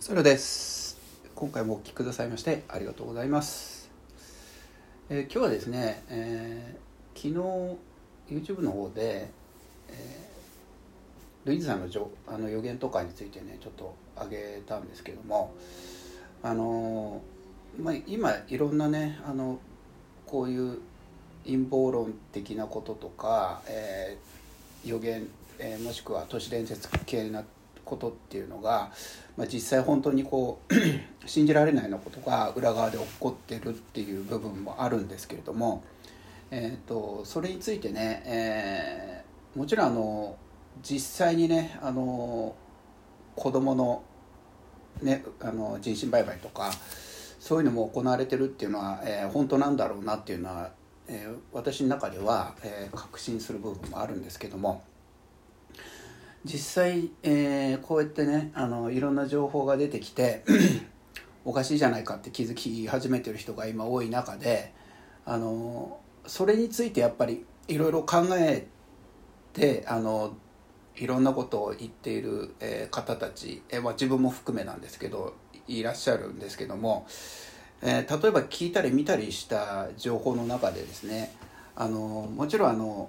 それです。今回もお聞きくださいましてありがとうございます、えー今日はですね、えー昨日 YouTube の方で、えールイーズさんのじょあの予言とかについてねちょっと挙げたんですけどもあのーまあ、今いろんなねあのこういう陰謀論的なこととか、えー予言、えーもしくは都市伝説系なことっていうのが、まあ、実際本当にこう 信じられないようなことが裏側で起こってるっていう部分もあるんですけれども、えー、とそれについてね、えーもちろんあの実際にねあの子供のねあの人身売買とかそういうのも行われてるっていうのは、えー本当なんだろうなっていうのは、えー私の中では、えー確信する部分もあるんですけども実際、えーこうやってねあのいろんな情報が出てきて おかしいじゃないかって気づき始めてる人が今多い中であのそれについてやっぱりいろいろ考えてあのいろんなことを言っている、えー方たち、えーまあ、自分も含めなんですけどいらっしゃるんですけども、えー例えば聞いたり見たりした情報の中でですねあのもちろんあの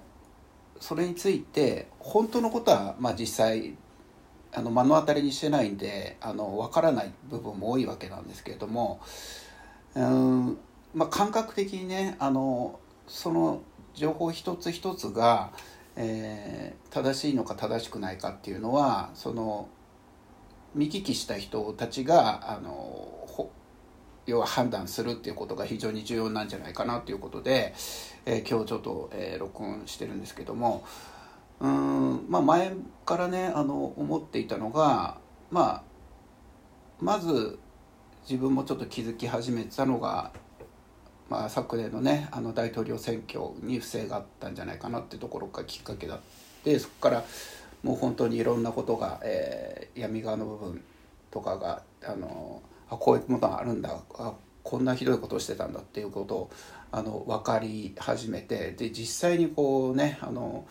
それについて本当のことは、まあ、実際あの目の当たりにしてないんであの分からない部分も多いわけなんですけれどもうん、まあ、感覚的にねあのその情報一つ一つが、えー正しいのか正しくないかっていうのはその見聞きした人たちがあの要は判断するっていうことが非常に重要なんじゃないかなということで、えー今日ちょっと、えー録音してるんですけどもうん、まあ、前からねあの思っていたのが、まあ、まず自分もちょっと気づき始めてたのが、まあ、昨年のねあの大統領選挙に不正があったんじゃないかなってところがきっかけだってそこからもう本当にいろんなことが、えー闇側の部分とかがあのあこういうものがあるんだこんなひどいことをしてたんだっていうことをあの分かり始めてで実際にこうねあの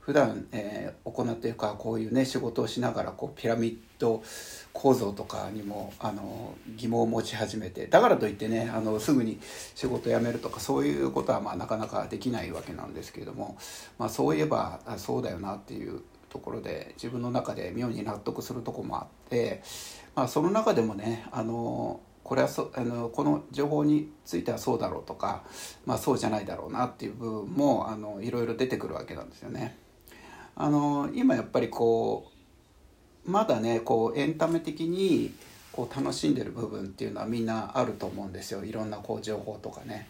普段、えー行っているかこういうね仕事をしながらこうピラミッド構造とかにもあの疑問を持ち始めてだからといってねあのすぐに仕事辞めるとかそういうことはまあなかなかできないわけなんですけれども、まあ、そういえばあそうだよなっていうところで自分の中で妙に納得するとこもあって、まあ、その中でもねあのこれはそあのこの情報についてはそうだろうとか、まあ、そうじゃないだろうなっていう部分もあのいろいろ出てくるわけなんですよね。あの今やっぱりこうまだねこうエンタメ的にこう楽しんでる部分っていうのはみんなあると思うんですよ。いろんなこう情報とかね。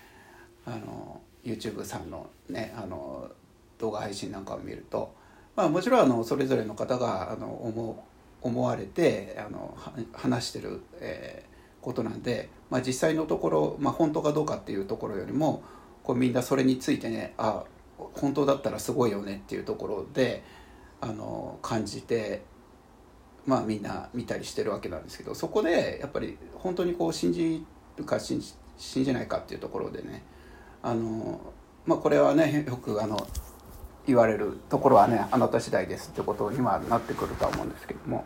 あの YouTube さんのねあの動画配信なんかを見ると、まあ、もちろんあのそれぞれの方があの思思われてあの話してる、えーことなんで、まあ、実際のところ、まあ、本当かどうかっていうところよりもこうみんなそれについてねあ本当だったらすごいよねっていうところであの感じてまあみんな見たりしてるわけなんですけどそこでやっぱり本当にこう信じるか信じ信じないかっていうところでねあのまあこれはねよくあの言われるところはねあなた次第ですってことにはなってくるとは思うんですけども。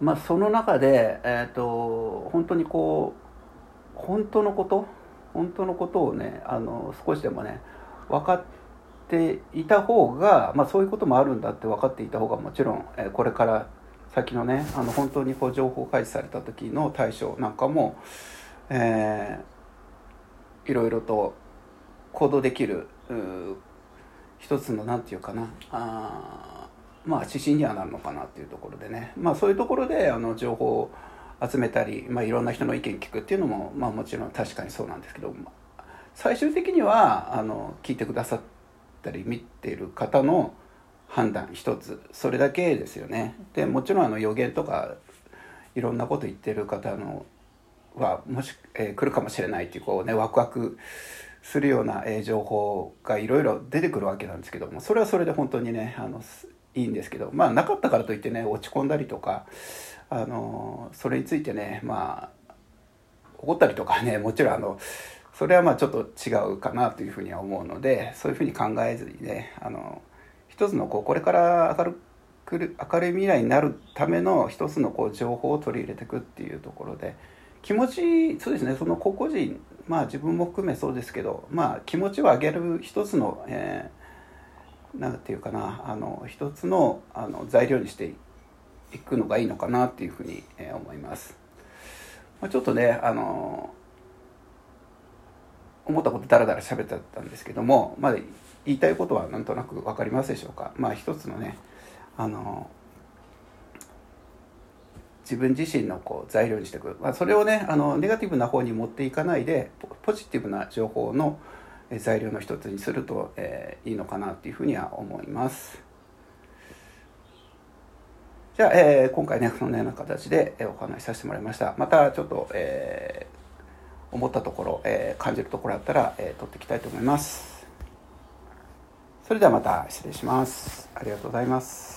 まあ、その中で、えー、と本当にこう本当のこと本当のことをねあの少しでもね分かっていた方が、まあ、そういうこともあるんだって分かっていた方がもちろん、えこれから先のねあの本当にこう情報開示された時の対処なんかも、えーいろいろと行動できる一つのなんていうかなあまあ指針にはなるのかなっていうところでねまあそういうところであの情報を集めたり、まあ、いろんな人の意見聞くっていうのも、まあ、もちろん確かにそうなんですけど、まあ最終的にはあの聞いてくださったり見ている方の判断一つそれだけですよね。でもちろんあの予言とかいろんなこと言ってる方のはもし、えー来るかもしれないっていうこうねワクワクするような、えー情報がいろいろ出てくるわけなんですけどもそれはそれで本当にねあのいいんですけどまあなかったからといってね落ち込んだりとかあのそれについてねまあ怒ったりとかねもちろんあのそれはまあちょっと違うかなというふうには思うのでそういうふうに考えずにねあの一つのこうこれから上がるく明るい未来になるための一つのこう情報を取り入れていくっていうところで気持ちそうですねその個々人まあ自分も含めそうですけどまあ気持ちを上げる一つの、えー、なんていうかなあの一つのあの材料にしていくのがいいのかなっていうふうに、えー、思います。まあ、ちょっとねあの思ったことだらだら喋っちゃったんですけども、まあ、言いたいことはなんとなく分かりますでしょうか。まあ一つのねあの自分自身のこう材料にしていく、まあ、それをねあのネガティブな方に持っていかないでポジティブな情報の材料の一つにすると、えー、いいのかなっていうふうには思います。じゃあ、えー、今回ねそのような形でお話しさせてもらいました。またちょっと、えー、思ったところ、えー、感じるところあったら、えー、取っていきたいと思います。それではまた失礼します。ありがとうございます。